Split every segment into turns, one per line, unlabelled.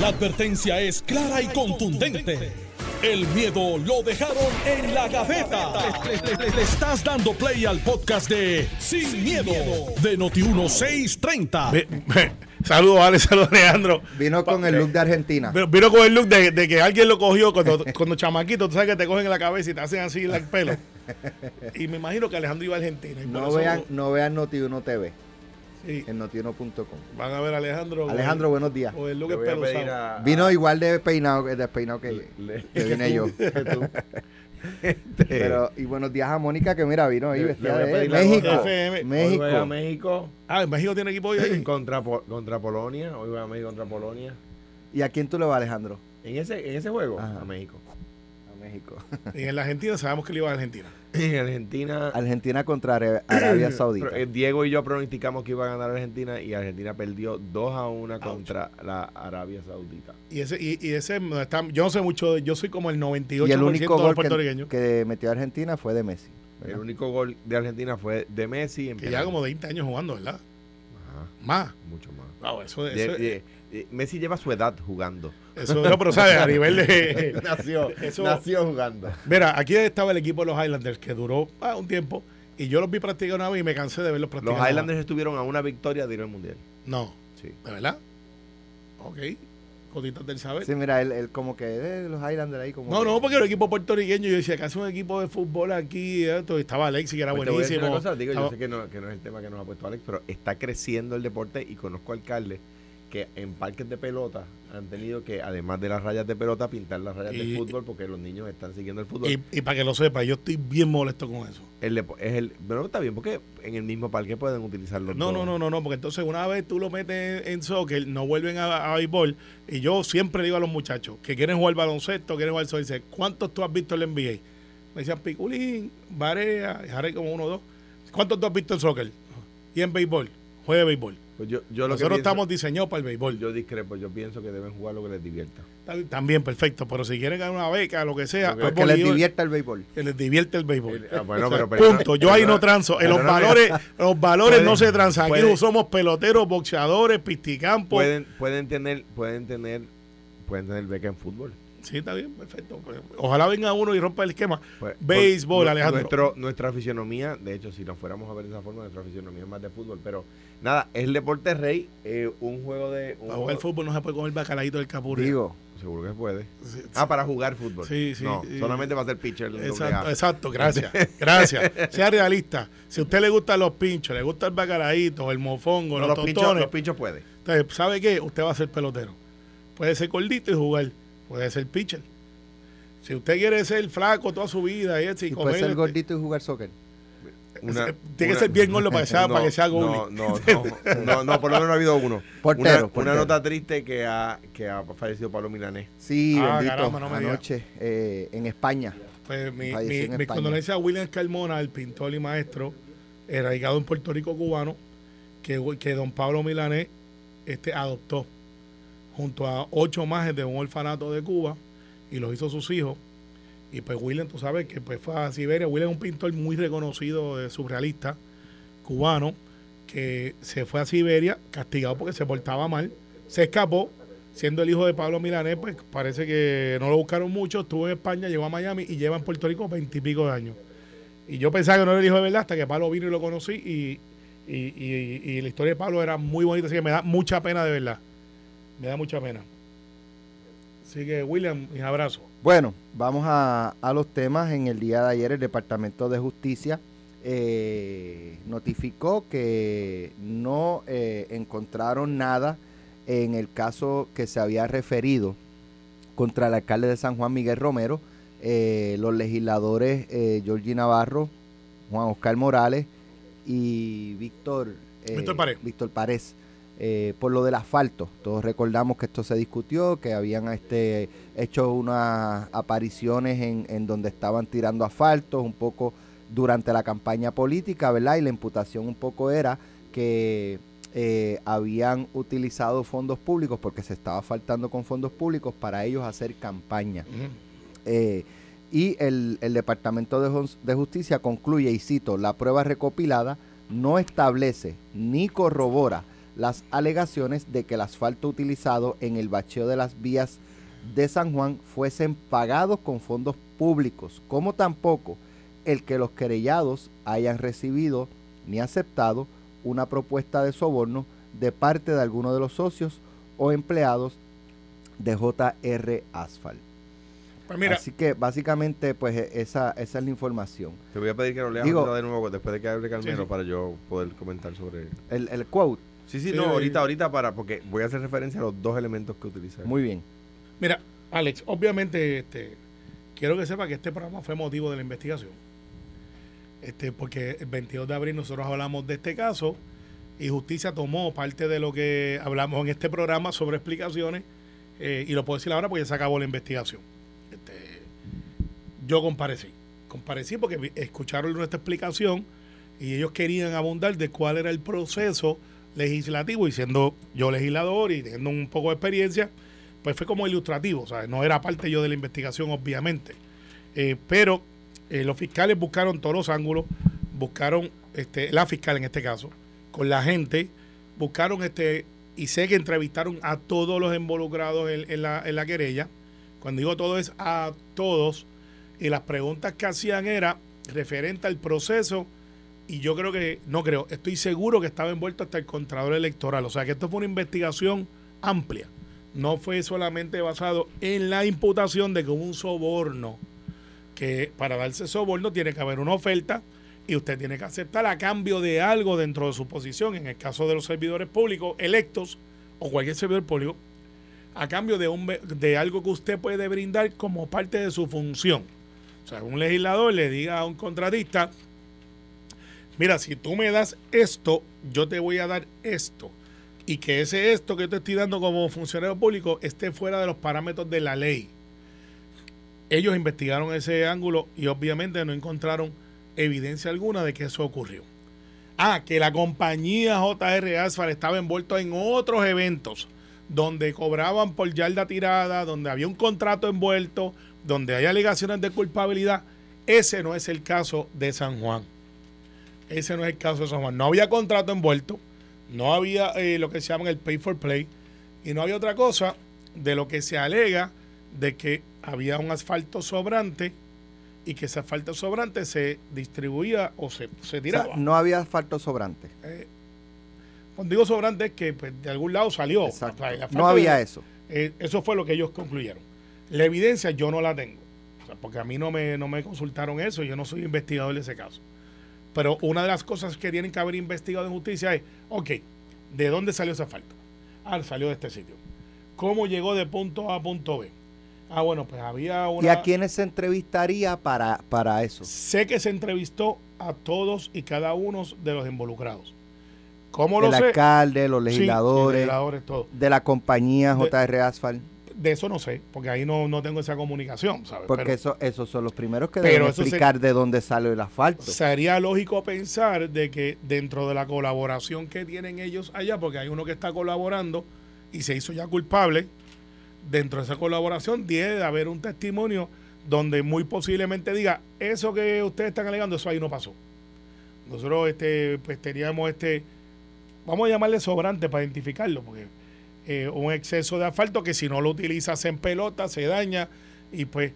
La advertencia es clara y contundente. El miedo lo dejaron en la gaveta. Le, le- le estás dando play al podcast de Sin, miedo, de Noti1630.
Ve- ve- Saludos, Ale, saludos, Alejandro.
Vino con el look de Argentina.
Pero Vino con el look de, de que alguien lo cogió cuando, cuando chamaquito, tú sabes que te cogen en la cabeza y te hacen así el pelo. Y me imagino que Alejandro iba a Argentina. y
No
eso
vean, no vean Noti1 TV
sí,
en notiuno.com.
van a ver a Alejandro.
Alejandro, buenos días.
con el look
a
Vino igual de peinado, que- despeinado que,
le-
que vine yo.
que tú. Este,
Pero, y buenos días a Mónica, que mira, vino ahí
Le-
vestida
le voy a
de México.
FM.
Hoy
México.
voy a México
Ah, en México tiene equipo hoy ahí.
contra, contra Polonia. Hoy voy a México contra Polonia.
¿Y a quién tú le vas, Alejandro?
En ese, en ese juego,
Ajá.
a México.
A México.
Y en la Argentina sabemos que le iba a Argentina.
En Argentina.
Argentina contra Arabia Saudita.
Eh, Diego y yo pronosticamos que iba a ganar Argentina y Argentina perdió 2 a 1 contra la Arabia Saudita.
Y ese, y, y ese no está, yo no sé mucho, de- yo soy como el 98%
Y el único gol
puertorriqueños.
que, que metió Argentina fue de Messi.
El único gol de Argentina fue de Messi. En
Que ya como 20 años jugando, ¿verdad? Más.
mucho más.
Wow, eso,
De-
eso,
de- de- Messi lleva su edad jugando.
eso- no, pero sabes, a nivel de...
nació,
Eso-
nació jugando.
Mira, aquí estaba el equipo de los Highlanders que duró ah, un tiempo y yo los vi practicar una vez y me cansé de verlos practicar.
Los Highlanders estuvieron a una victoria de ir al mundial.
No,
Sí.
¿de verdad? Ok. Cositas del saber.
Sí, mira, él, él como que de los Highlanders ahí como
No,
que-
no, porque el equipo puertorriqueño, yo decía, que hace un equipo de fútbol aquí, esto, y estaba Alexi, que era
Pues
buenísimo.
cosa, digo, yo sé que no, que no es el tema que nos ha puesto Alex, pero está creciendo el deporte y conozco alcaldes que en parques de pelota han tenido que, además de las rayas de pelota, pintar las rayas
Y-
de fútbol porque los niños están siguiendo el fútbol.
y, y para que lo sepa, yo estoy bien molesto con eso.
El es el, pero está bien porque en el mismo parque pueden utilizarlo.
No, no, no, no, no, porque entonces una vez tú lo metes en soccer, no vuelven a, a béisbol. Y yo siempre digo a los muchachos que quieren jugar baloncesto, quieren jugar soccer, ¿cuántos tú has visto en el NBA? Me decían Piculín, Barea, y Jare como uno o dos. ¿Cuántos tú has visto en soccer? Y en béisbol, juegue béisbol.
Pues yo, yo lo que
Nosotros
pienso-
estamos diseñados para el béisbol.
Yo discrepo, yo pienso que deben jugar lo que les divierta.
También, perfecto. Pero si quieren ganar una beca, lo que sea, pues
que les divierta el béisbol.
que les divierte el béisbol.
Ah, bueno,
O sea,
pero- pero-
punto. Yo ahí no transo. En los valores, los valores no se transan. Aquí
pueden-
somos peloteros, boxeadores, pisticampos.
Pueden, pueden tener, pueden tener, pueden tener beca en fútbol.
Sí, está bien, perfecto. Pues, ojalá venga uno y rompa el esquema.
Pues,
Béisbol,
por-
Alejandro.
Nuestro, nuestra fisionomía, de hecho, si nos fuéramos a ver de esa forma, nuestra fisionomía es más de fútbol. Pero nada, es el deporte rey, eh, un juego de. Un
Para jugar fútbol no se puede comer bacalaíto del capurri.
Digo,
Seguro que se puede.
Sí,
Ah, para jugar fútbol.
Sí, sí,
No,
sí.
solamente va a ser pitcher.
Exacto, exacto, gracias. Gracias. Sea realista. Si a usted le gustan los pinchos, le gusta el bacalaíto, el mofongo,
No,
los,
los, pinchos, los pinchos puede.
entonces, ¿sabe qué? Usted va a ser pelotero. Puede ser gordito y jugar. Puede ser pitcher. Si usted quiere ser flaco toda su vida y, eso, y
y puede ser
este,
gordito y jugar soccer.
Una-
tiene que
una-
ser bien gordo para que sea,
No,
para que sea
no, no, no, no, no, por lo menos no ha habido uno.
Portero,
Una, nota triste que ha, que ha fallecido Pablo Milanés.
Sí,
Ah,
bendito.
caramba, no me
anoche eh, en España.
Pues mi,
Falleció
mi,
en
mis
España.
condolencias a William Carmona, el pintor y maestro, erradicado en Puerto Rico cubano, que, que don Pablo Milanés este, adoptó junto a ocho más de un orfanato de Cuba y los hizo sus hijos. Y pues William, tú sabes que pues fue a Siberia. William es un pintor muy reconocido, de surrealista, cubano, que se fue a Siberia castigado porque se portaba mal. Se escapó, siendo el hijo de Pablo Milanés, pues parece que no lo buscaron mucho. Estuvo en España, llegó a Miami y lleva en Puerto Rico veintipico de años. Y yo pensaba que no era el hijo de verdad hasta que Pablo vino y lo conocí. Y, y, y- y la historia de Pablo era muy bonita, así que me da mucha pena de verdad. Me da mucha pena. Así que, William, mis abrazos.
Bueno, vamos a, a los temas. En el día de ayer el Departamento de Justicia eh, notificó que no eh, encontraron nada en el caso que se había referido contra el alcalde de San Juan, Miguel Romero. Eh, los legisladores Georgie Navarro, Juan Oscar Morales y Víctor,
Víctor Párez.
Víctor Párez, eh, por lo del asfalto. Todos recordamos que esto se discutió, que habían este, hecho unas apariciones en, en donde estaban tirando asfaltos un poco durante la campaña política, ¿verdad? Y la imputación un poco era que eh, habían utilizado fondos públicos porque se estaba faltando con fondos públicos para ellos hacer campaña. Eh, y el, el Departamento de, de Justicia concluye, y cito, la prueba recopilada no establece ni corrobora las alegaciones de que el asfalto utilizado en el bacheo de las vías de San Juan fuesen pagados con fondos públicos, como tampoco el que los querellados hayan recibido ni aceptado una propuesta de soborno de parte de alguno de los socios o empleados de JR Asphalt.
Pues mira,
Así que básicamente pues e- esa, esa es la información.
Te voy a pedir que lo leas
Digo-
de nuevo después de que hable Carmelo
Sí, sí.
para yo poder comentar sobre.
El, el quote,
Sí, sí,
Sí,
no, ahorita, ahorita para, porque voy a hacer referencia a los dos elementos que utiliza.
muy bien.
mira, Alex, obviamente este, quiero que sepa que este programa fue motivo de la investigación. Este, porque el 22 de abril nosotros hablamos de este caso y Justicia tomó parte de lo que hablamos en este programa sobre explicaciones eh, y lo puedo decir ahora porque ya se acabó la investigación. Este, yo comparecí, comparecí porque escucharon nuestra explicación y ellos querían abundar de cuál era el proceso legislativo y siendo yo legislador y teniendo un poco de experiencia, pues fue como ilustrativo, sea, no era parte yo de la investigación obviamente. Eh, pero eh, los fiscales buscaron todos los ángulos, buscaron, este, la fiscal en este caso, con la gente, buscaron este, y sé que entrevistaron a todos los involucrados en la, en la querella. Cuando digo todo es a todos, y las preguntas que hacían era referente al proceso, y yo creo que, no creo, estoy seguro que estaba envuelto hasta el contralor electoral. O sea que esto fue una investigación amplia. No fue solamente basado en la imputación de que hubo un soborno que para darse soborno tiene que haber una oferta y usted tiene que aceptar a cambio de algo dentro de su posición, en el caso de los servidores públicos electos o cualquier servidor público, a cambio de, un, de algo que usted puede brindar como parte de su función. O sea, un legislador le diga a un contratista, mira, si tú me das esto, yo te voy a dar esto. Y que ese esto que te estoy dando como funcionario público esté fuera de los parámetros de la ley ellos investigaron ese ángulo y obviamente no encontraron evidencia alguna de que eso ocurrió. Ah, que la compañía JR Asphalt estaba envuelta en otros eventos donde cobraban por yarda tirada, donde había un contrato envuelto, donde hay alegaciones de culpabilidad. Ese no es el caso de San Juan. Ese no es el caso de San Juan. No había contrato envuelto, no había eh, lo que se llama el pay for play y no había otra cosa de lo que se alega de que había un asfalto sobrante y que ese asfalto sobrante se distribuía o se, se
O sea,
tiraba.
no había asfalto sobrante.
Eh, cuando digo sobrante es que pues, de algún lado salió.
Exacto.
O sea,
No había eso.
eh, eso fue lo que ellos concluyeron. La evidencia yo no la tengo, O sea, porque a mí no me, no me consultaron eso, yo no soy investigador de ese caso. Pero una de las cosas que tienen que haber investigado en justicia es, ok, ¿de dónde salió ese asfalto? Ah, salió de este sitio. ¿Cómo llegó de punto A a punto B? Ah, bueno, pues había una...
¿Y a quiénes se entrevistaría para, para eso?
Sé que se entrevistó a todos y cada uno de los involucrados. ¿Cómo lo
El
sé?
alcalde, los
Sí,
legisladores,
todo.
de la compañía JR Asphalt.
De eso no sé, porque ahí no, no tengo esa comunicación, ¿sabes?
Porque
Pero-
eso, esos son los primeros que
Pero
deben
se-
explicar de dónde sale el asfalto.
Sería lógico pensar de que dentro de la colaboración que tienen ellos allá, porque hay uno que está colaborando y se hizo ya culpable, dentro de esa colaboración debe de haber un testimonio donde muy posiblemente diga, eso que ustedes están alegando, eso ahí no pasó. Nosotros este, pues teníamos este, vamos a llamarle sobrante para identificarlo, porque eh, un exceso de asfalto que si no lo utilizas en pelota se daña y pues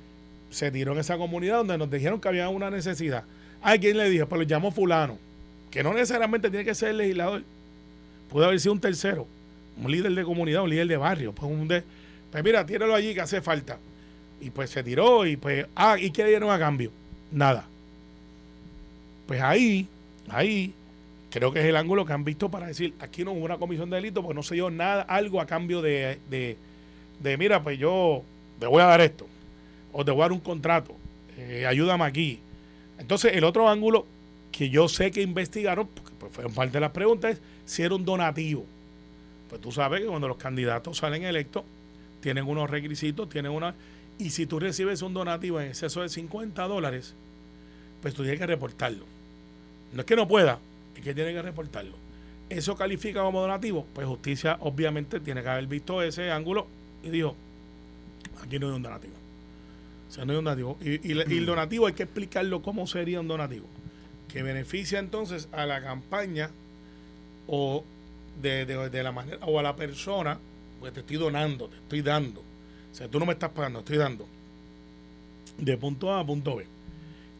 se tiró en esa comunidad donde nos dijeron que había una necesidad. Hay quien le dijo, pues lo llamó fulano, que no necesariamente tiene que ser el legislador, puede haber sido un tercero, un líder de comunidad, un líder de barrio, pues un de, pues mira, tíralo allí que hace falta. Y pues se tiró y pues, ah, ¿y qué dieron a cambio? Nada. Pues ahí, ahí, creo que es el ángulo que han visto para decir, aquí no hubo una comisión de delito porque no se dio nada, algo a cambio de, de, de, mira, pues yo te voy a dar esto, o te voy a dar un contrato, eh, ayúdame aquí. Entonces, el otro ángulo que yo sé que investigaron, porque pues, fue parte de las preguntas, es si era un donativo. Pues tú sabes que cuando los candidatos salen electos, tienen unos requisitos, tienen una... Y si tú recibes un donativo en exceso de 50 dólares, pues tú tienes que reportarlo. No es que no pueda, que tiene que reportarlo. ¿Eso califica como donativo? Pues justicia obviamente tiene que haber visto ese ángulo y dijo, aquí no hay un donativo. O sea, no hay un donativo. Y, y le- y el donativo hay que explicarlo cómo sería un donativo. Que beneficia entonces a la campaña o de, de, de la manera, o a la persona, porque te estoy donando, te estoy dando. O sea, tú no me estás pagando, estoy dando. De punto A a punto B.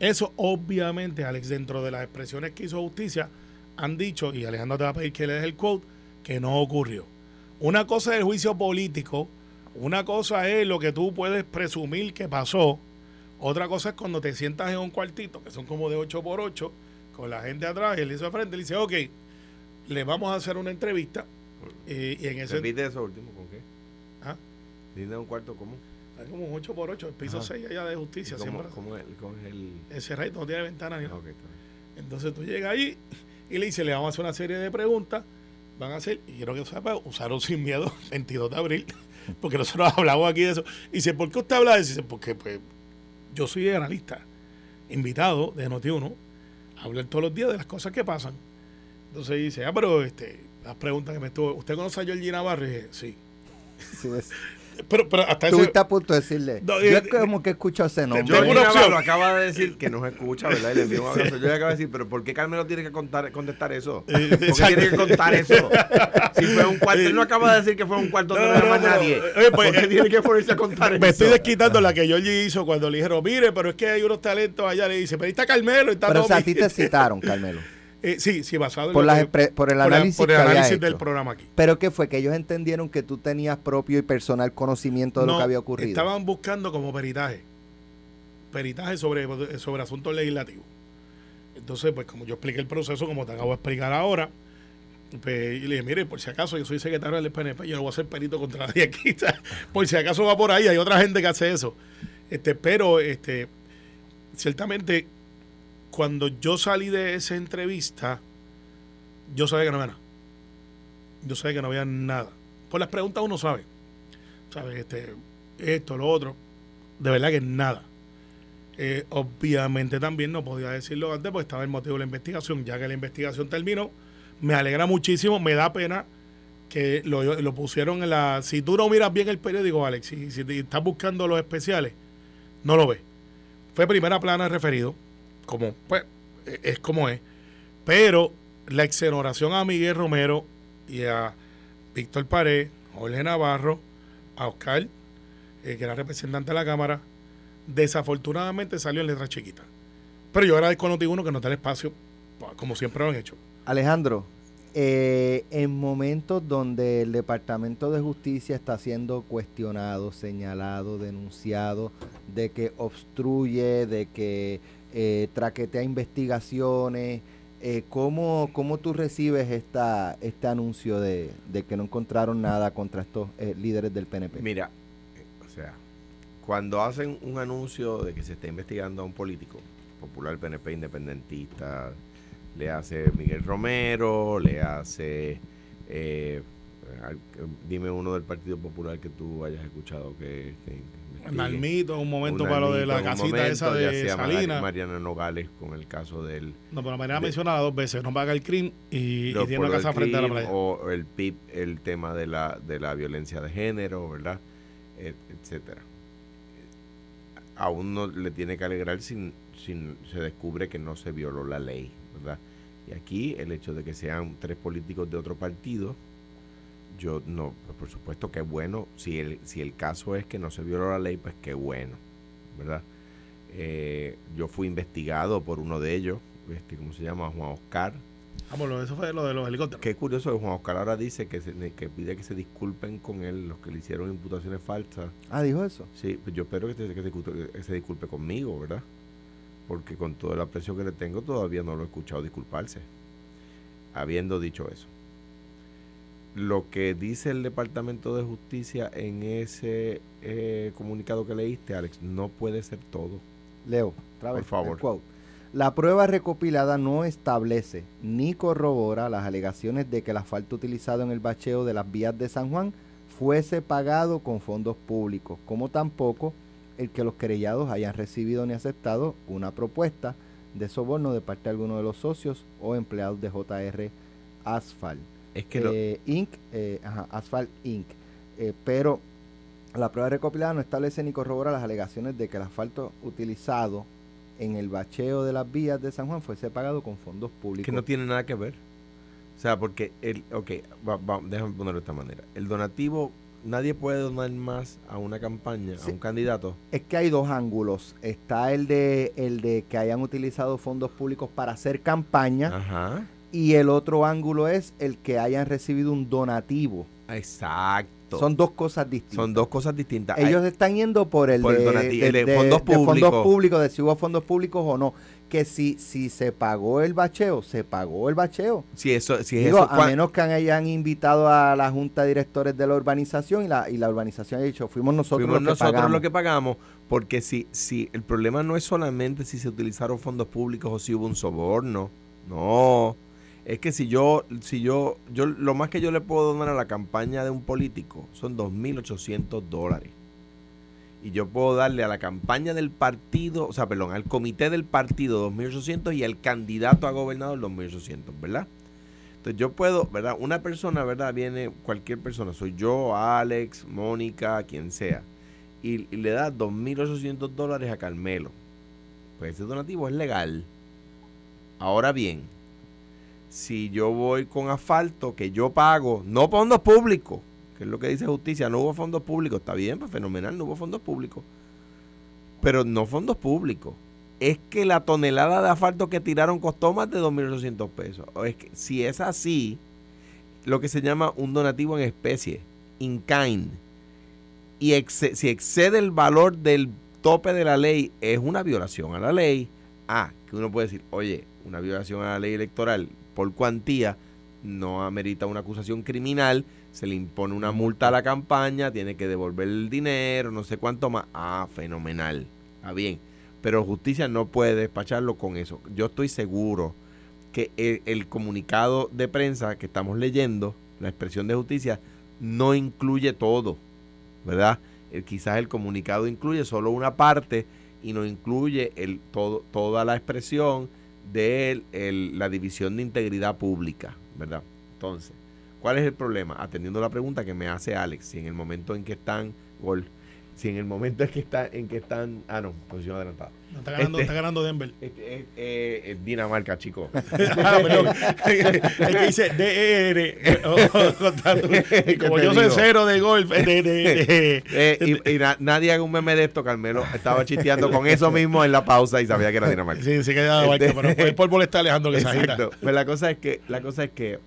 Eso obviamente, Alex, dentro de las expresiones que hizo justicia, han dicho, y Alejandro te va a pedir que le des el quote, que no ocurrió. Una cosa es el juicio político, una cosa es lo que tú puedes presumir que pasó, otra cosa es cuando te sientas en un cuartito, que son como de 8 por 8 con la gente atrás, y él dice frente, le dice, ok, le vamos a hacer una entrevista, eh, y en ese...
Repite eso último, ¿con qué?
¿Ah?
Dime un cuarto común.
Hay como un 8 por 8 el piso
Ajá.
6 allá de justicia,
¿Cómo,
siempre.
cómo cómo es el...?
Ese rey no tiene ventana ni
Ah,
nada. Entonces tú llegas ahí y le dices, le vamos a hacer una serie de preguntas. Van a hacer, y quiero que sepa, usaron sin miedo 22 de abril, porque nosotros hablamos aquí de eso. Y dice, ¿por qué usted habla de eso? Dice, porque pues, yo soy analista, invitado de Noti1, a hablar todos los días de las cosas que pasan. Entonces dice, ah, pero este, las preguntas que me estuvo, ¿usted conoce a? Y dije, sí.
Sí, ves.
Pero, pero hasta ese,
Estuviste a punto de decirle.
No,
yo
eh,
como que escucho ese nombre.
Yo
una opción.
lo acaba de decir que nos escucha, ¿verdad? Y le envío un abrazo. Yo le acabo de decir, pero ¿por qué Carmelo tiene que contar, contestar eso? ¿Por
Eh,
qué
exacto.
tiene que contar eso? Si fue un cuarto, él no acaba de decir que fue un cuarto
No,
no, había
no,
más
no,
nadie.
oye, pues,
¿Por qué tiene que ponerse a contar eso?
Me estoy desquitando la que Georgie hizo cuando le dijeron, mire, pero es que hay unos talentos allá. Le dice, pero ahí está Carmelo, está
Pero o sea, a
Tommy".
ti te citaron, Carmelo.
Eh, sí, sí, basado en
Por,
lo
las
que-
expre- por el análisis,
por el análisis del programa aquí.
Pero ¿qué fue? Que ellos entendieron que tú tenías propio y personal conocimiento de lo que había ocurrido.
Estaban buscando como peritaje. Peritaje sobre, sobre asuntos legislativos. Entonces, pues como yo expliqué el proceso, como te acabo de explicar ahora, pues, y le dije, mire, por si acaso yo soy secretario del PNP, yo no voy a ser perito contra nadie aquí. por si acaso va por ahí, hay otra gente que hace eso. Este, pero, este, ciertamente, cuando yo salí de esa entrevista, yo sabía que no había nada. Yo sabía que no había nada. Por las preguntas uno sabe. ¿Sabes? Este, esto, lo otro. De verdad que nada. Eh, obviamente también no podía decirlo antes porque estaba el motivo de la investigación. Ya que la investigación terminó, me alegra muchísimo, me da pena que lo, lo pusieron en la... Si tú no miras bien el periódico, Alex, si, si te estás buscando los especiales, no lo ves. Fue primera plana referido, como, pues, eh, es como es. Pero la exoneración a Miguel Romero y a Víctor Pared, Jorge Navarro, a Oscar, eh, que era representante de la Cámara, desafortunadamente salió en letra chiquita. Pero yo agradezco a Noti1 que nos da el espacio, pa- como siempre lo han hecho.
Alejandro, eh, en momentos donde el Departamento de Justicia está siendo cuestionado, señalado, denunciado de que obstruye, de que eh, traquetea investigaciones, eh, ¿cómo, cómo tú recibes esta, este anuncio de, que no encontraron nada contra estos eh, líderes del PNP?
Mira, eh, o sea, cuando hacen un anuncio de que se está investigando a un político, popular PNP independentista, le hace Miguel Romero, le hace, eh, al- dime uno del Partido Popular que tú hayas escuchado que.
Nalmito un momento
Un
para lo de la casita esa de Salinas.
Mariana Nogales con el caso del
No, pero manera
de-
mencionada dos veces, no paga el crimen y, y tiene una casa frente a la playa.
O el PIB, el tema de la, de la violencia de género, ¿verdad? Et- etcétera. A uno le tiene que alegrar si se descubre que no se violó la ley, ¿verdad? Y aquí el hecho de que sean tres políticos de otro partido, yo no, pues por supuesto que bueno, si el, si el caso es que no se violó la ley, pues qué bueno, ¿verdad? Eh, yo fui investigado por uno de ellos, este, ¿cómo se llama? Juan Oscar,
Vamos, lo- eso fue lo de los helicópteros.
Qué curioso que Juan Oscar ahora dice que, se- que pide que se disculpen con él los que le hicieron imputaciones falsas.
Ah, dijo eso.
Sí, pues yo espero que se, que se disculpe- que se disculpe conmigo, ¿verdad? Porque con todo el aprecio que le tengo todavía no lo he escuchado disculparse. Habiendo dicho eso. Lo que dice el Departamento de Justicia en ese eh, comunicado que leíste, Alex, no puede ser todo.
Leo, otra
Por favor.
La prueba recopilada no establece ni corrobora las alegaciones de que el asfalto utilizado en el bacheo de las vías de San Juan fuese pagado con fondos públicos, como tampoco el que los querellados hayan recibido ni aceptado una propuesta de soborno de parte de alguno de los socios o empleados de JR Asphalt.
Es que lo-
Eh, Inc., eh, ajá, Asphalt Inc. Eh, pero la prueba recopilada no establece ni corrobora las alegaciones de que el asfalto utilizado en el bacheo de las vías de San Juan fuese pagado con fondos
que
públicos.
no tiene nada que ver. O sea, porque, el, ok, déjame ponerlo de esta manera. El donativo, nadie puede donar más a una campaña, a un candidato.
Es que hay dos ángulos. Está el de, el de que hayan utilizado fondos públicos para hacer campaña.
Ajá.
Y el otro ángulo es el que hayan recibido un donativo.
Exacto.
Son dos cosas distintas.
Son dos cosas distintas.
Ellos están yendo por el,
de, fondos públicos.
fondos públicos, de si hubo fondos públicos o no que si, si se pagó el bacheo, se pagó el bacheo.
Si eso, si
Digo, a menos que hayan invitado a la junta de directores de la urbanización y la, y la urbanización ha dicho, fuimos nosotros,
los, que nosotros los que pagamos. Porque si, si el problema no es solamente si se utilizaron fondos públicos o si hubo un soborno, no. Es que si yo, si yo, yo, lo más que yo le puedo donar a la campaña de un político son 2.800 dólares y yo puedo darle a la campaña del partido, o sea, perdón, al comité del partido 2.800 y al candidato a gobernador 2.800, ¿verdad? Entonces yo puedo, ¿verdad? Una persona, ¿verdad? Viene cualquier persona, soy yo, Alex, Mónica, quien sea, y, le da 2.800 dólares a Carmelo. Pues ese donativo es legal. Ahora bien, si yo voy con asfalto que yo pago, no fondos públicos, que es lo que dice justicia, no hubo fondos públicos, está bien, pues fenomenal, no hubo fondos públicos. Pero no fondos públicos. Es que la tonelada de asfalto que tiraron costó más de 2.800 pesos. O es que si es así, lo que se llama un donativo en especie, in kind, y si excede el valor del tope de la ley, es una violación a la ley. Ah, que uno puede decir, oye, una violación a la ley electoral por cuantía no amerita una acusación criminal, se le impone una multa a la campaña, tiene que devolver el dinero, no sé cuánto más. Ah, fenomenal. Está bien. Pero justicia no puede despacharlo con eso. Yo estoy seguro que el, comunicado de prensa que estamos leyendo, la expresión de justicia, no incluye todo, ¿verdad? quizás el comunicado incluye solo una parte y no incluye el, todo, toda la expresión de la división de integridad pública, ¿verdad? Entonces, ¿cuál es el problema? Atendiendo la pregunta que me hace Alex, si en el momento en que están, gol, si en el momento en que están, en que están, ah no, posición adelantada.
No, está, ganando, está ganando Denver.
Este, eh, Dinamarca, chico.
ah, perdón. el que dice DER. como yo soy cero de golf. De, de, de,
eh, y, y nadie haga un meme de esto, Carmelo. Estaba chisteando con eso mismo en la pausa y sabía que era Dinamarca.
Sí, sí que era este, pero fue por molestar a Alejandro que Exacto.
Pues la cosa es que, la cosa es que,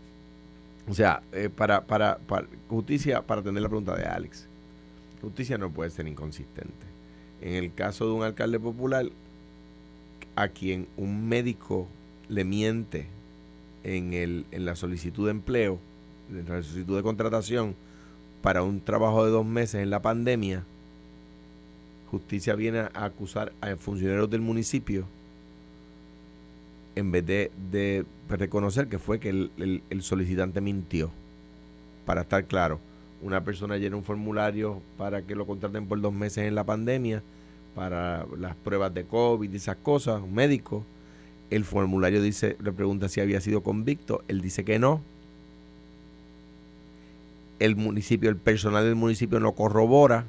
o sea, eh, para, para, para justicia, para atender la pregunta de Alex Justicia no puede ser inconsistente. En el caso de un alcalde popular, a quien un médico le miente en, el, en la solicitud de empleo, en la solicitud de contratación, para un trabajo de dos meses en la pandemia, justicia viene a acusar a funcionarios del municipio en vez de, reconocer que fue que el, el solicitante mintió. Para estar claro, una persona llena un formulario para que lo contraten por dos meses en la pandemia, para las pruebas de COVID y esas cosas, un médico. El formulario dice, le pregunta si había sido convicto, él dice que no. El municipio, el personal del municipio no corrobora,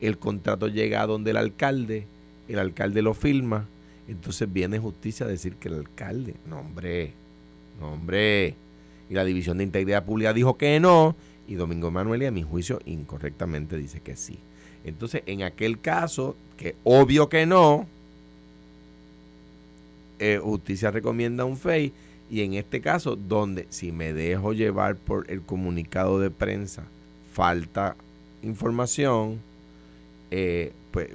el contrato llega a donde el alcalde, el alcalde lo firma, entonces viene justicia a decir que el alcalde, no hombre, no hombre, y la División de Integridad Pública dijo que no, y Domingo Emanuel, y a mi juicio, incorrectamente dice que sí. Entonces, en aquel caso, que obvio que no, eh, justicia recomienda un FEI. Y en este caso, donde si me dejo llevar por el comunicado de prensa, falta información, eh, pues,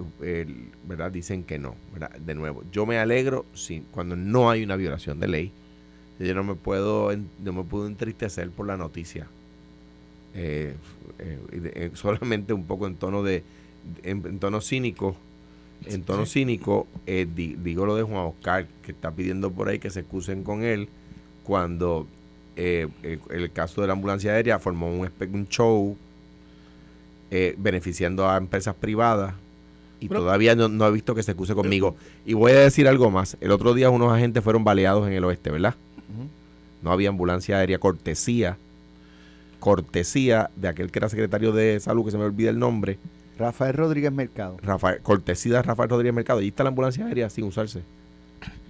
¿verdad? Dicen que no. De nuevo, yo me alegro si, cuando no hay una violación de ley. Yo no me puedo, no me puedo entristecer por la noticia eh, eh, eh, solamente un poco en tono de en, tono cínico en tono cínico digo lo de Juan Oscar que está pidiendo por ahí que se excusen con él cuando el, caso de la ambulancia aérea formó un, un show beneficiando a empresas privadas y todavía no, no, he visto que se excuse conmigo. Y voy a decir algo más. El otro día unos agentes fueron baleados en el oeste, ¿verdad? No había ambulancia aérea cortesía cortesía de aquel que era secretario de salud, que se me olvida el nombre.
Rafael Rodríguez Mercado.
Rafael, cortesía de Rafael Rodríguez Mercado. Y está la ambulancia aérea sin usarse.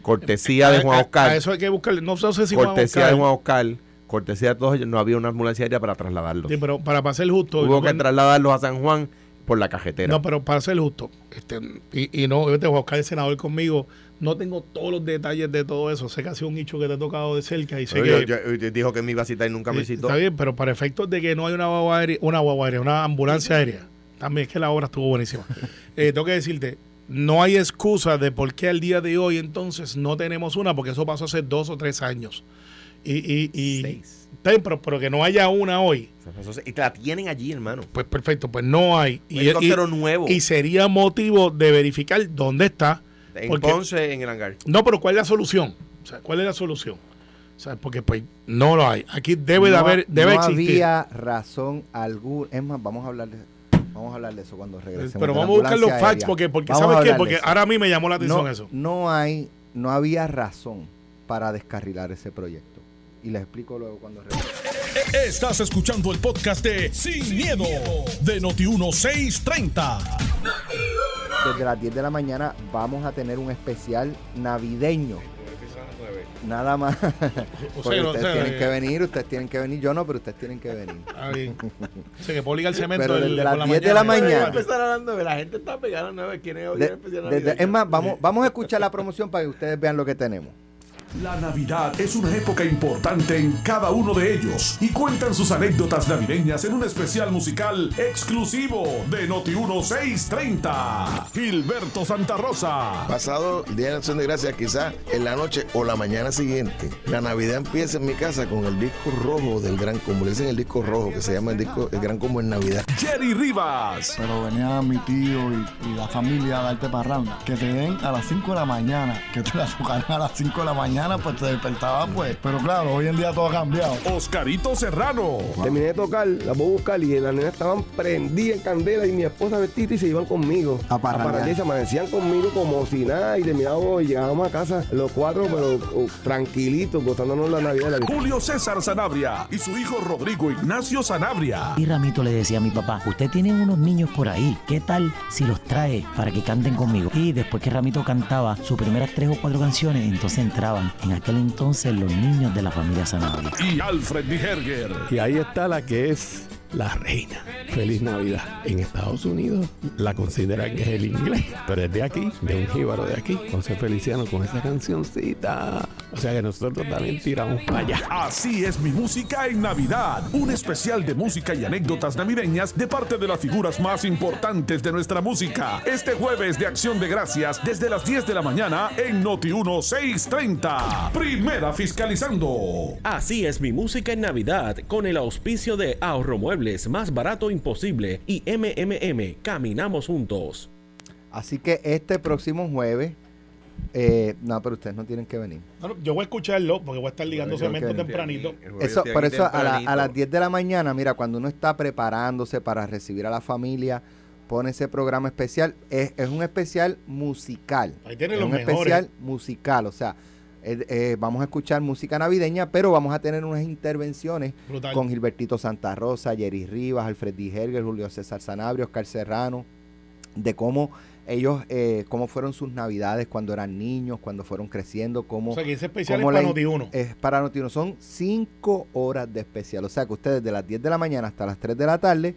Cortesía de Juan Oscar.
eso hay que buscarle. No sé
si Cortesía de Juan Oscar cortesía de todos ellos, no había una ambulancia aérea para trasladarlos.
Sí, pero para, para ser justo.
Hubo que
cuando-
trasladarlos a San Juan por la cajetera.
No, pero para ser justo, este, y, y no, yo te voy a buscar el senador conmigo, no tengo todos los detalles de todo eso. Sé que ha sido un hecho que te ha tocado de cerca y sé que.
yo- yo- dijo que me iba a citar y nunca me citó.
Está bien, pero para efectos de que no hay una guagua aérea, una guagua aérea, una ambulancia aérea, también es que la obra estuvo buenísima. Eh, tengo que decirte, no hay excusa de por qué al día de hoy entonces no tenemos una, porque eso pasó hace dos o tres años. Y, y, y
Seis.
Está bien, pero, pero que no haya una hoy,
Y te la tienen allí, hermano.
pues perfecto, pues no hay.
Un
Y,
helicóptero
y-
nuevo.
y sería motivo de verificar dónde está.
en
porque-
Ponce, en el hangar.
No, pero ¿cuál es la solución? O sea, ¿cuál es la solución? O sea, porque pues no lo hay. Aquí debe de
No-
haber, debe
no
existir.
había razón alguna. Es más, vamos a hablar de, vamos a hablar de eso cuando regresemos.
Pero
de
vamos a buscar los facts
aérea.
porque, porque
Vamos
¿sabes qué?
de
Porque ahora a mí me llamó la atención
no,
eso.
No hay, no había razón para descarrilar ese proyecto. Y les explico luego cuando regrese.
Estás escuchando el podcast de Sin, miedo, de Noti1630.
Desde las 10 de la mañana vamos a tener un especial navideño. Nada más.
O
Porque
sea, o
ustedes
sea,
tienen
eh,
que venir, ustedes tienen que venir. Yo no, pero ustedes tienen que venir.
Está bien. O sea, que puedo ligar cemento
Pero
el-
desde las
por
10 de la mañana.
empezar hablando de la gente está pegada nueve. ¿Quién es hoy el
es más, vamos, vamos a escuchar la promoción para que ustedes vean lo que tenemos.
La Navidad es una época importante en cada uno de ellos y cuentan sus anécdotas navideñas en un especial musical exclusivo de Noti1630. Gilberto Santa Rosa.
Pasado el Día de Acción de Gracias, quizás en la noche o la mañana siguiente, la Navidad empieza en mi casa con el disco rojo del Gran Combo. Le dicen el disco rojo, que se llama el disco El Gran Combo en Navidad.
Jerry Rivas.
Pero venía mi tío y, y la familia a darte parranda. Que te den a las 5 de la mañana. Que te la tocaran a las 5 de la mañana, pues te despertaba, pues. Pero claro, hoy en día todo ha cambiado.
Oscarito Serrano.
Terminé de tocar, la puedo buscar y las nenas estaban prendidas en candela y mi esposa vestida y se iban conmigo.
A parrandear,
se amanecían conmigo como si nada y terminábamos y llegábamos a casa los cuatro, pero uh, tranquilitos, gozándonos la Navidad. La...
Julio César Sanabria y su hijo Rodrigo Ignacio Sanabria.
Y Ramito le decía a mi papá, usted tiene unos niños por ahí, ¿qué tal si los trae para que canten conmigo? Y después que Ramito cantaba sus primeras tres o cuatro canciones, entonces entraban en aquel entonces los niños de la familia Sanabria.
Y Alfred Niherger.
Y ahí está la que es la reina. Feliz Navidad. En Estados Unidos la consideran que es el inglés, pero es de aquí, de un jíbaro de aquí, José Feliciano con esa cancioncita. O sea que nosotros también tiramos para allá.
Así es mi música en Navidad. Un especial de música y anécdotas navideñas de parte de las figuras más importantes de nuestra música. Este jueves de Acción de Gracias desde las 10 de la mañana en Noti 1630. Primera fiscalizando.
Así es mi música en Navidad con el auspicio de Ahorro Muebles, más barato imposible y MMM, caminamos juntos.
Así que este próximo jueves. eh, no, pero ustedes no tienen que venir.
No, no, yo voy a escucharlo porque voy a estar ligando cemento tempranito.
Eso, por eso a, la- a las 10 de la mañana, mira, cuando uno está preparándose para recibir a la familia, pone ese programa especial. Es, es un especial musical.
Ahí tienen
es
los
un
mejores.
especial musical. O sea, eh, eh, vamos a escuchar música navideña, pero vamos a tener unas intervenciones
Brutal.
con Gilbertito Santa Rosa, Jerry Rivas, Alfred Di Herger, Julio César Sanabria, Oscar Serrano, de cómo ellos, eh, cómo fueron sus navidades cuando eran niños, cuando fueron creciendo, cómo...
O sea, que ese especial es para
la-
Noti 1.
es para Noti1. Son cinco horas de especial. O sea que usted desde las 10 de la mañana hasta las 3 de la tarde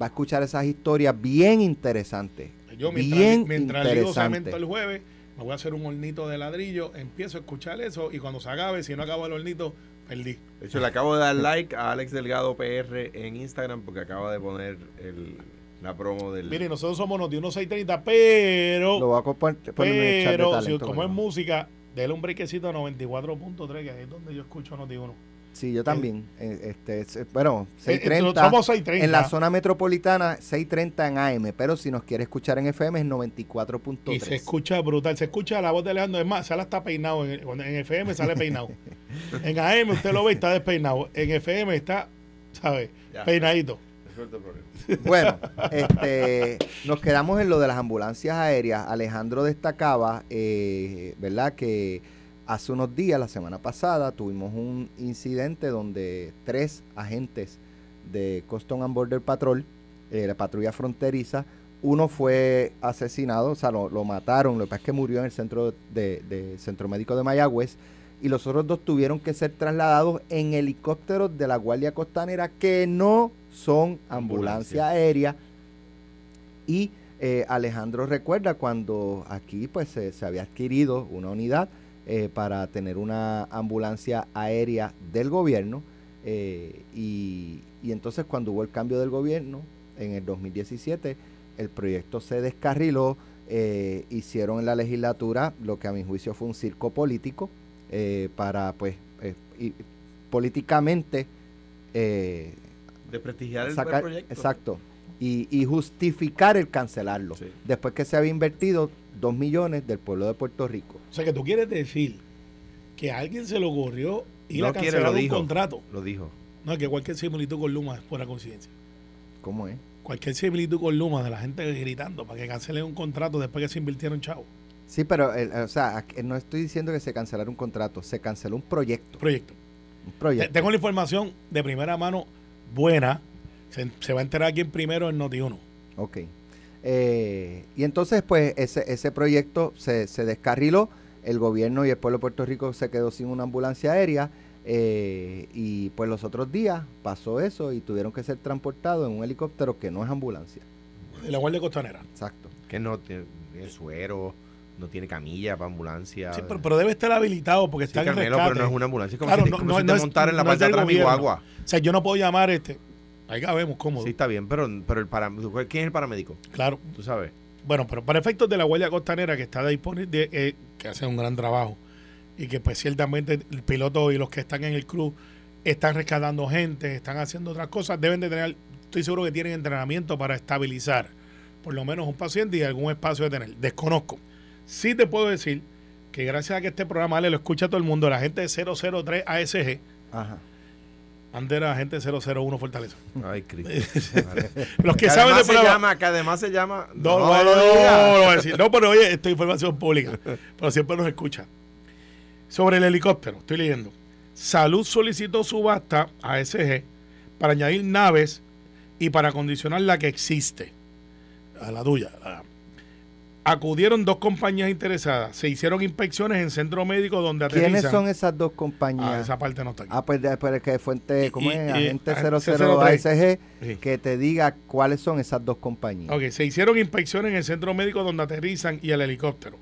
va a escuchar esas historias bien interesantes.
Yo mientras,
bien
mientras ligo
interesante.
cemento el jueves, me voy a hacer un hornito de ladrillo, empiezo a escuchar eso y cuando se acabe, si no acabo el hornito, perdí.
De hecho, le acabo de dar like a Alex Delgado PR en Instagram porque acaba de poner el, la promo del.
Mire, nosotros somos Noti 1630, pero,
Lo voy a compa- poner en el chat de
pero si,
talento,
como es música, déle un brequecito a 94.3, que ahí es donde yo escucho Noti 1.
Sí, yo también. Eh, este, es- bueno,
Eh,
630.
somos 630.
En la zona metropolitana, 630 en AM. Pero si nos quiere escuchar en FM, es 94.3.
Y se escucha brutal, se escucha la voz de Alejandro. Es más, sale hasta peinado. En, en FM sale peinado. en AM usted lo ve y está despeinado. En FM está, ¿sabes?
Ya.
Peinadito.
Bueno, este, nos quedamos en lo de las ambulancias aéreas. Alejandro destacaba, eh, ¿verdad? Que hace unos días, la semana pasada, tuvimos un incidente donde tres agentes de Custom and Border Patrol, eh, la patrulla fronteriza, uno fue asesinado, o sea, lo, lo mataron, lo que pasa es que murió en el centro de, de- centro médico de Mayagüez, y los otros dos tuvieron que ser trasladados en helicópteros de la Guardia Costanera que no son ambulancia,
Ambulancia.
aérea. Y eh, Alejandro recuerda cuando aquí pues se, se había adquirido una unidad eh, para tener una ambulancia aérea del gobierno eh, y, y entonces cuando hubo el cambio del gobierno en el 2017 el proyecto se descarriló, eh, hicieron en la legislatura lo que a mi juicio fue un circo político eh, para pues y- políticamente eh,
De prestigiar el,
sacar-
proyecto.
exacto y, y justificar el cancelarlo
Sí.
después que se había invertido dos millones del pueblo de Puerto Rico
O sea, que tú quieres decir que a alguien se le ocurrió ir
No
a
quiere,
cancelar
lo
un contrato.
Lo dijo.
No, que cualquier similitud con Luma es pura coincidencia.
¿cómo es?
Cualquier similitud con Luma de la gente gritando para que cancelen un contrato después que se invirtieron chavos.
Sí, pero el- o sea, no estoy diciendo que se cancelara un contrato, se canceló un proyecto,
Proyecto.
un
Te-
proyecto.
Tengo la información de primera mano buena. Se, se va a enterar aquí en primero en Noti1.
Ok. Eh, y entonces, pues, ese, ese proyecto se, se descarriló. El gobierno y el pueblo de Puerto Rico se quedó sin una ambulancia aérea. eh, y pues los otros días pasó eso y tuvieron que ser transportados en un helicóptero que no es ambulancia.
De la Guardia Costanera.
Exacto.
Que no tiene, tiene suero, no tiene camilla para ambulancia.
Sí, pero, pero debe estar habilitado porque
Sí,
está en
Carmelo,
rescate.
pero no es una ambulancia. Es como
Claro,
si te,
no-
como
no-
si
no
te
es-
montara en la parte de atrás mi guagua.
O sea, yo no puedo llamar este. Ahí cabemos cómodo.
Sí, está bien, pero, pero el para, ¿quién es el paramédico?
Claro.
Tú sabes.
Bueno, pero para efectos de la Guardia Costanera que está disponible, eh, que hace un gran trabajo y que pues ciertamente el piloto y los que están en el club están rescatando gente, están haciendo otras cosas, deben de tener, estoy seguro que tienen entrenamiento para estabilizar por lo menos un paciente y algún espacio de tener. Desconozco. Sí te puedo decir que gracias a que este programa Ale, lo escucha todo el mundo, la gente de 003 ASG,
Ajá.
Antes era gente 001 Fortaleza.
Ay, Cristo.
Los que
Que
saben de programa-
llama, que además se llama.
No, no, no, no, lo voy a decir. No, pero oye, esto es información pública. Pero siempre nos escucha. Sobre el helicóptero, estoy leyendo. Salud solicitó subasta a SG para añadir naves y para acondicionar la que existe, a la tuya. la- Acudieron dos compañías interesadas. Se hicieron inspecciones en centro médico donde aterrizan.
¿Quiénes son esas dos
Ah,
compañías?
esa parte no está aquí.
Ah, pues después que fuente, ¿cómo
Y-
es?
y-
Agente
agente
00 ASG,
Sí.
que te diga cuáles son esas dos compañías.
Ok, se hicieron inspecciones en el centro médico donde aterrizan y el helicóptero.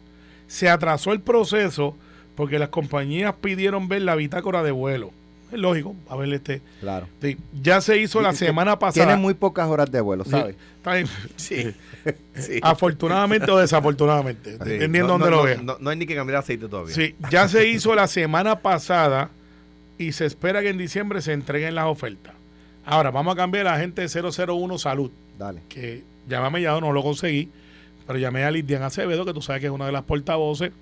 Se atrasó el proceso porque las compañías pidieron ver la bitácora de vuelo. Es lógico, a ver este.
Claro.
sí, ya se hizo la semana pasada.
Tiene muy pocas horas de vuelo, ¿sabes?
Sí. sí.
Afortunadamente o desafortunadamente, dependiendo
no,
donde
no,
lo veas.
No, no hay ni que cambiar aceite todavía.
Sí, ya se hizo la semana pasada y se espera que en diciembre se entreguen las ofertas. Ahora, vamos a cambiar a la gente de 001 Salud,
Dale.
que llamame ya, no lo conseguí, pero llamé a Lidian Acevedo, que tú sabes que es una de las portavoces,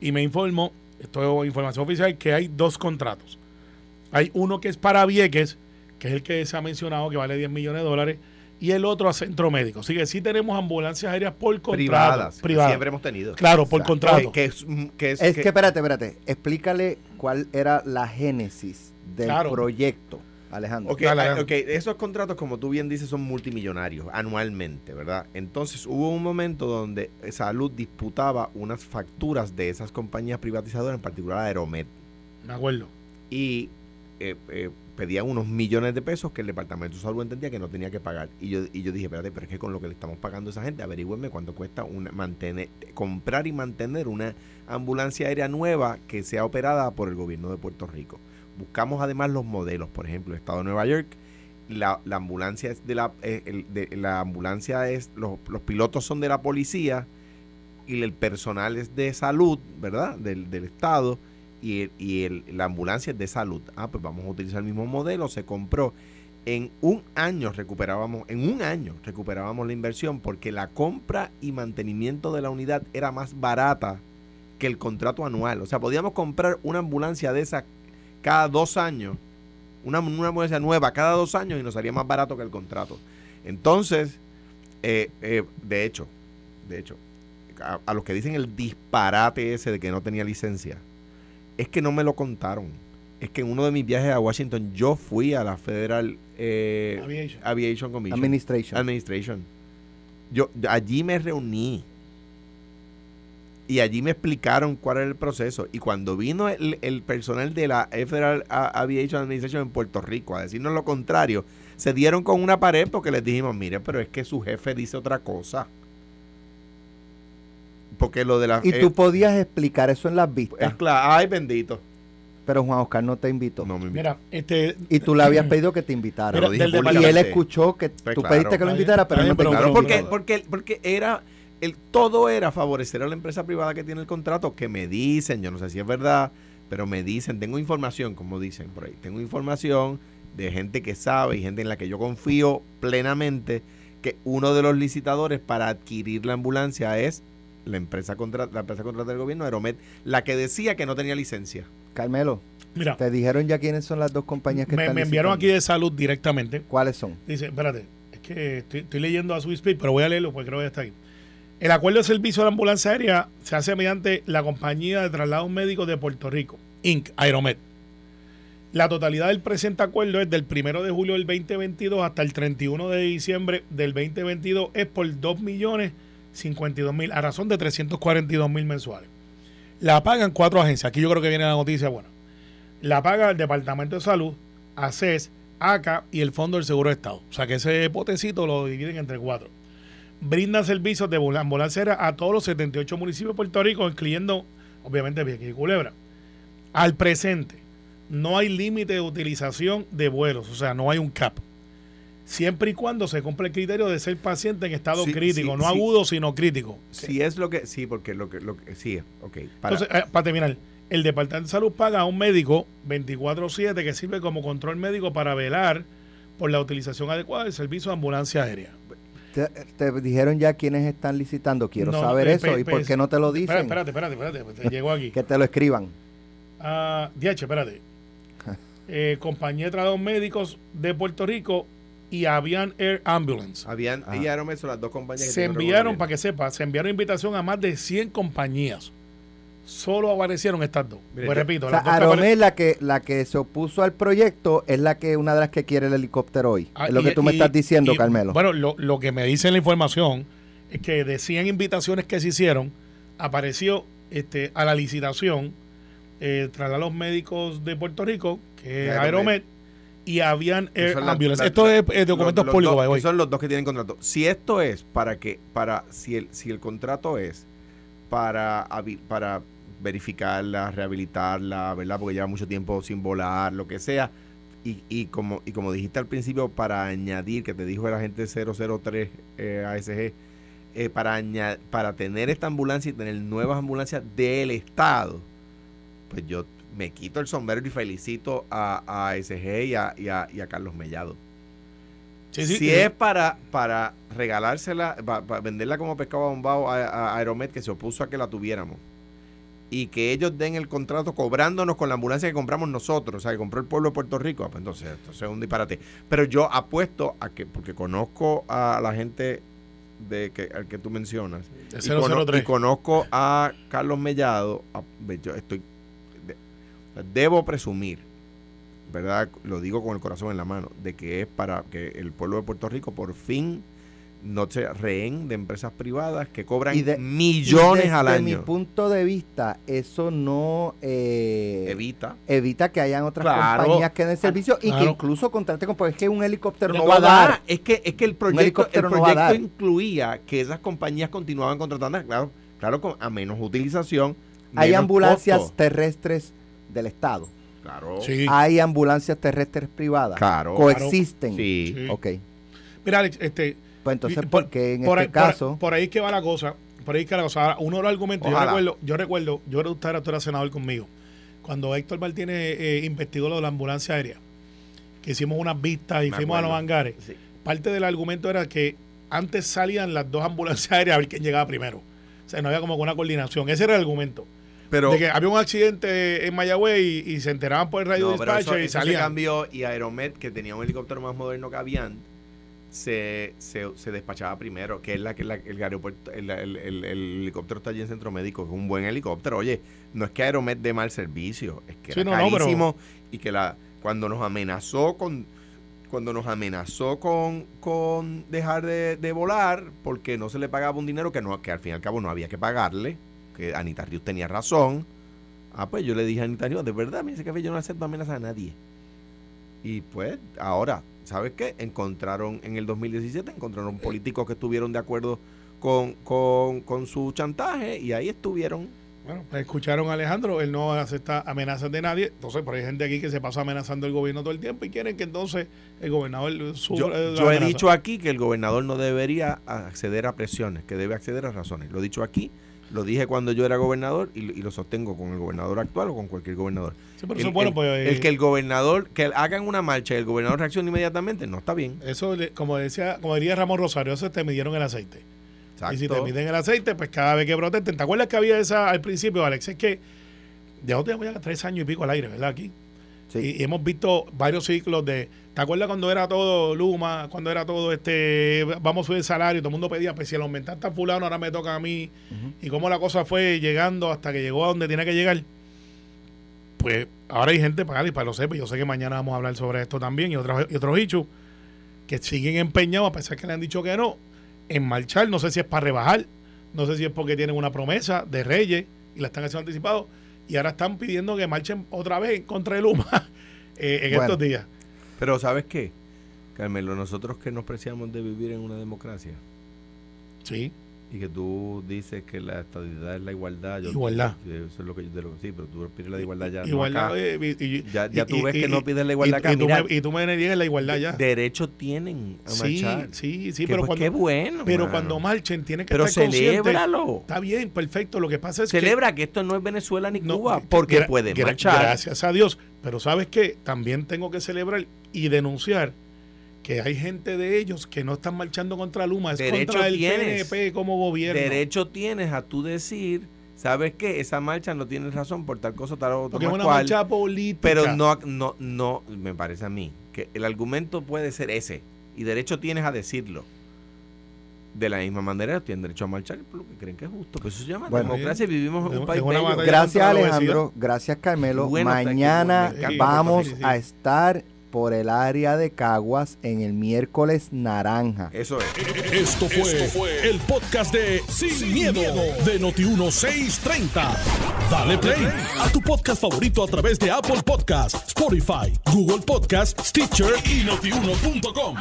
y me informó, esto es información oficial, que hay dos contratos. Hay uno que es para Vieques, que es el que se ha mencionado, que vale 10 millones de dólares, y el otro a Centro Médico. Así que sí tenemos ambulancias aéreas por contrato.
Privadas. Siempre hemos tenido.
Claro, por
Exacto.
contrato.
Que, que es, que es,
Es
que-
que, espérate, espérate. Explícale cuál era la génesis del
Claro.
proyecto, Alejandro.
Ok, esos contratos, como tú bien dices, son multimillonarios anualmente, ¿verdad? Entonces hubo un momento donde Salud disputaba unas facturas de esas compañías privatizadoras, en particular Aeromet,
Me acuerdo.
y eh, eh, pedían unos millones de pesos que el Departamento de Salud entendía que no tenía que pagar. Y yo, y yo dije, espérate, pero es que con lo que le estamos pagando a esa gente, averigüenme cuánto cuesta una, mantener, comprar y mantener una ambulancia aérea nueva que sea operada por el gobierno de Puerto Rico. Buscamos además los modelos, por ejemplo, el Estado de Nueva York, la, la ambulancia es de la, eh, el- de- la ambulancia es, los, los pilotos son de la policía y el personal es de salud, ¿verdad? Del, del Estado y, el- y el- la ambulancia es de salud. Ah, pues vamos a utilizar el mismo modelo, se compró. En un año recuperábamos, en un año recuperábamos la inversión porque la compra y mantenimiento de la unidad era más barata que el contrato anual. O sea, podíamos comprar una ambulancia de esa cada dos años, una, una ambulancia nueva cada dos años y nos salía más barato que el contrato. Entonces, eh, eh, de hecho, de hecho, a, a los que dicen el disparate ese de que no tenía licencia, es que no me lo contaron. Es que en uno de mis viajes a Washington yo fui a la Federal eh,
Aviation.
Aviation Commission.
Administration.
Administration. Yo allí me reuní. Y allí me explicaron cuál era el proceso. Y cuando vino el, el personal de la Federal Aviation Administration en Puerto Rico a decirnos lo contrario, se dieron con una pared porque les dijimos, mire, pero es que su jefe dice otra cosa. Porque lo de la...
Y
eh,
tú podías explicar eso en las
es
vistas,
claro, ay bendito.
pero Juan Oscar no te invitó.
No me invitó.
Mira, este,
Y tú le habías pedido que te invitara.
Mira,
lo dije
y él escuchó que
Pues
tú
claro.
pediste que lo invitara, pero no te invitó.
porque, porque, porque era el, todo era favorecer a la empresa privada que tiene el contrato, que me dicen, yo no sé si es verdad, pero me dicen, tengo información, como dicen por ahí, tengo información de gente que sabe y gente en la que yo confío plenamente que uno de los licitadores para adquirir la ambulancia es la empresa contra, la empresa contrata del gobierno, Aeromet, la que decía que no tenía licencia.
Carmelo,
mira,
te dijeron ya quiénes son las dos compañías que
me,
están
me enviaron aquí de salud directamente.
¿Cuáles son?
Dice, espérate, es que estoy, estoy leyendo a su speed, pero voy a leerlo porque creo que está ahí. El acuerdo de servicio de la ambulancia aérea se hace mediante la compañía de traslados médicos de Puerto Rico, Inc., Aeromed. La totalidad del presente acuerdo es del 1 de julio del 2022 hasta el 31 de diciembre del 2022 es por 2 millones 52 mil a razón de 342 mil mensuales. La pagan cuatro agencias. Aquí yo creo que viene la noticia buena. La paga el Departamento de Salud, ACES, ACA y el Fondo del Seguro de Estado. O sea que ese potecito lo dividen entre cuatro. Brinda servicios de ambul- ambulancia a todos los 78 municipios de Puerto Rico, incluyendo, obviamente, Vieques y Culebra. Al presente, no hay límite de utilización de vuelos, o sea, no hay un cap. Siempre y cuando se cumpla el criterio de ser paciente en estado
Sí,
crítico,
sí,
no
sí.
agudo, sino crítico.
Si es lo que, sí, porque lo que, lo que sí, ok. Para,
Entonces, eh, para terminar, el Departamento de Salud paga a un médico 24-7 que sirve como control médico para velar por la utilización adecuada del servicio de ambulancia aérea.
¿Te, te dijeron ya quiénes están licitando? Quiero
No,
saber
pe-
eso.
pe-
¿Y por qué no te lo dicen?
Espérate, espérate, espérate, pues, te llegó aquí.
Que te lo escriban.
Ah, DH, espérate. Eh, compañía de médicos de Puerto Rico y Avian Air Ambulance.
habían,
Ah.
y Aeromet son las dos compañías que
Se enviaron, para que sepa, se enviaron invitación a más de 100 compañías. Solo aparecieron estas dos.
Mire,
pues repito,
O sea,
las dos que apare-
Aromet, la que, la que se opuso al proyecto, es la que una de las que quiere el helicóptero hoy.
Ah,
es lo
y-
que tú me estás diciendo,
y,
Carmelo.
Bueno, lo, lo que me dice la información es que de 100 invitaciones que se hicieron, apareció este, a la licitación eh, traslados médicos de Puerto Rico, que es
Aeromed.
Aeromed, y
Que
Air
las-
Ambulance. Esto es eh, documentos
los
públicos,
dos- son los dos que tienen contrato. Si esto es para que, para, si el, si el contrato es para, para verificarla, rehabilitarla, ¿verdad? Porque lleva mucho tiempo sin volar, lo que sea. Y, y como, y como dijiste al principio, para añadir, que te dijo el agente 003 eh, ASG, eh, para, para tener esta ambulancia y tener nuevas ambulancias del Estado, pues yo me quito el sombrero y felicito a, a ASG y a, y a- y a Carlos Mellado.
Sí, sí,
si es para, para regalársela, para, venderla como pescado bombado a, a Aeromet, que se opuso a que la tuviéramos, y que ellos den el contrato cobrándonos con la ambulancia que compramos nosotros, o sea, que compró el pueblo de Puerto Rico, pues entonces, entonces es un disparate. Pero yo apuesto a que, porque conozco a la gente de que, al que tú mencionas, y, cono-
003.
y conozco a Carlos Mellado, a- yo estoy, debo presumir, ¿verdad? Lo digo con el corazón en la mano, de que es para que el pueblo de Puerto Rico por fin no sea rehén de empresas privadas que cobran
Y de-
millones
Y
al
desde mi
año.
punto de vista, eso no eh,
Evita.
evita que hayan otras
Claro.
compañías que den servicio y que incluso contraten con, porque es que un helicóptero no
No
va a dar.
Es que, es que el proyecto, el
no
proyecto incluía que esas compañías continuaban contratando, claro, claro, con, a menos utilización.
Hay
menos
ambulancias
costo.
terrestres del Estado.
Claro.
Sí.
Hay ambulancias terrestres privadas.
Claro.
Coexisten.
Sí.
Sí.
Ok.
Mira, Alex, este,
Pues entonces, ¿por qué en
por
este
ahí-
caso?
Por, ahí es que va la cosa. Por ahí es que va la cosa. Ahora, uno de los argumentos, yo recuerdo, yo recuerdo, yo era usted era, tú eras senador conmigo. Cuando Héctor Martínez eh, investigó lo de la ambulancia aérea, que hicimos unas vistas y
Me
fuimos a los hangares,
Sí.
parte del argumento era que antes salían las dos ambulancias aéreas a ver quién llegaba primero. O sea, no había como que una coordinación. Ese era el argumento.
Pero,
de que había un accidente en Mayagüez y, y se enteraban por el radio
no,
despacho y salían.
cambió y Aeromet, que tenía un helicóptero más moderno que Avian, se, se, se despachaba primero, que es la que la- el aeropuerto, el, el- el- el helicóptero está allí en Centro Médico, es un buen helicóptero. Oye, no es que Aeromet dé mal servicio, es que
Sí,
era
no, no, pero-
carísimo y que la cuando nos amenazó con cuando nos amenazó con, con dejar de, de volar porque no se le pagaba un dinero que no que al fin y al cabo no había que pagarle que Anita Ríos tenía razón. Ah, pues yo le dije a Anita Ríos, de verdad, me dice que yo no acepto amenazas a nadie. Y pues ahora, ¿sabes qué? Encontraron en el 2017, encontraron políticos que estuvieron de acuerdo con, con, con su chantaje y ahí estuvieron.
Bueno, pues escucharon a Alejandro, él no acepta amenazas de nadie, entonces pero hay gente aquí que se pasa amenazando al gobierno todo el tiempo y quieren que entonces el gobernador
Yo,
sufra de la
yo he
amenaza.
dicho aquí que el gobernador no debería acceder a presiones, que debe acceder a razones. Lo he dicho aquí, lo dije cuando yo era gobernador y, lo- y lo sostengo con el gobernador actual o con cualquier gobernador.
Sí, pero
el,
eso es bueno,
el-
pues, eh,
el que el gobernador, que hagan una marcha y el gobernador reaccione inmediatamente, no está bien.
Eso, como decía, como diría Ramón Rosario, eso te midieron el aceite.
Exacto.
Y si te miden el aceite, pues cada vez que protesten. ¿Te acuerdas que había esa al principio, Alex? Es que ya tenemos ya tres años y pico al aire, ¿verdad? Aquí.
Sí.
Y, hemos visto varios ciclos de. ¿Te acuerdas cuando era todo Luma? Cuando era todo este. Vamos a subir el salario todo el mundo pedía, pues si el aumentaste a fulano, ahora me toca a mí. Y cómo la cosa fue llegando hasta que llegó a donde tiene que llegar. Pues ahora hay gente, para y para lo sepa, yo sé que mañana vamos a hablar sobre esto también y otros, y otros hechos que siguen empeñados, a pesar que le han dicho que no, en marchar. No sé si es para rebajar, no sé si es porque tienen una promesa de Reyes y la están haciendo anticipado. Y ahora están pidiendo que marchen otra vez contra de Luma eh, en
Bueno.
estos días.
Pero ¿sabes qué? Carmelo, nosotros que nos preciamos de vivir en una democracia
Sí.
Y que tú dices que la estabilidad es la igualdad. yo-
Igualdad.
Eso es lo que yo de lo sí, pero tú pides la igualdad ya. no
igualdad.
acá.
eh, y- y-
Ya- ya
y-
tú ves que no pides la igualdad acá.
Y, tú
Mira,
me, y tú me niegas la igualdad ya.
Derecho tienen a
Sí,
marchar.
sí, sí,
Que,
pero
pues,
cuando,
qué bueno.
pero
mano.
cuando marchen tienen que
Pero
estar conscientes.
celébralo.
Está bien, perfecto. Lo que pasa es que
Celebra que esto no es Venezuela ni
No,
Cuba,
que-
porque
gra-
pueden
gra-
marchar.
Gracias a Dios. Pero ¿sabes qué? También tengo que celebrar y denunciar que hay gente de ellos que no están marchando contra Luma, es
Derecho
contra el
tienes.
PNP como gobierno.
Derecho tienes a tú decir, ¿sabes qué? Esa marcha no tiene razón por tal cosa, tal otra,
Porque es una
cual.
marcha política.
Pero no, no, no, me parece a mí que el argumento puede ser ese. Y derecho tienes a decirlo. De la misma manera, tienen derecho a marchar por lo que creen que es justo. Pues eso se llama
Bueno.
democracia y vivimos en un país
Gracias Alejandro, gracias Carmelo.
Bueno, está aquí,
Mañana vamos a estar por el área de Caguas en el miércoles naranja.
Eso es.
Esto fue, el podcast de Sin, miedo, de Noti1630. Dale play a tu podcast favorito a través de Apple Podcasts, Spotify, Google Podcasts, Stitcher y notiuno.com.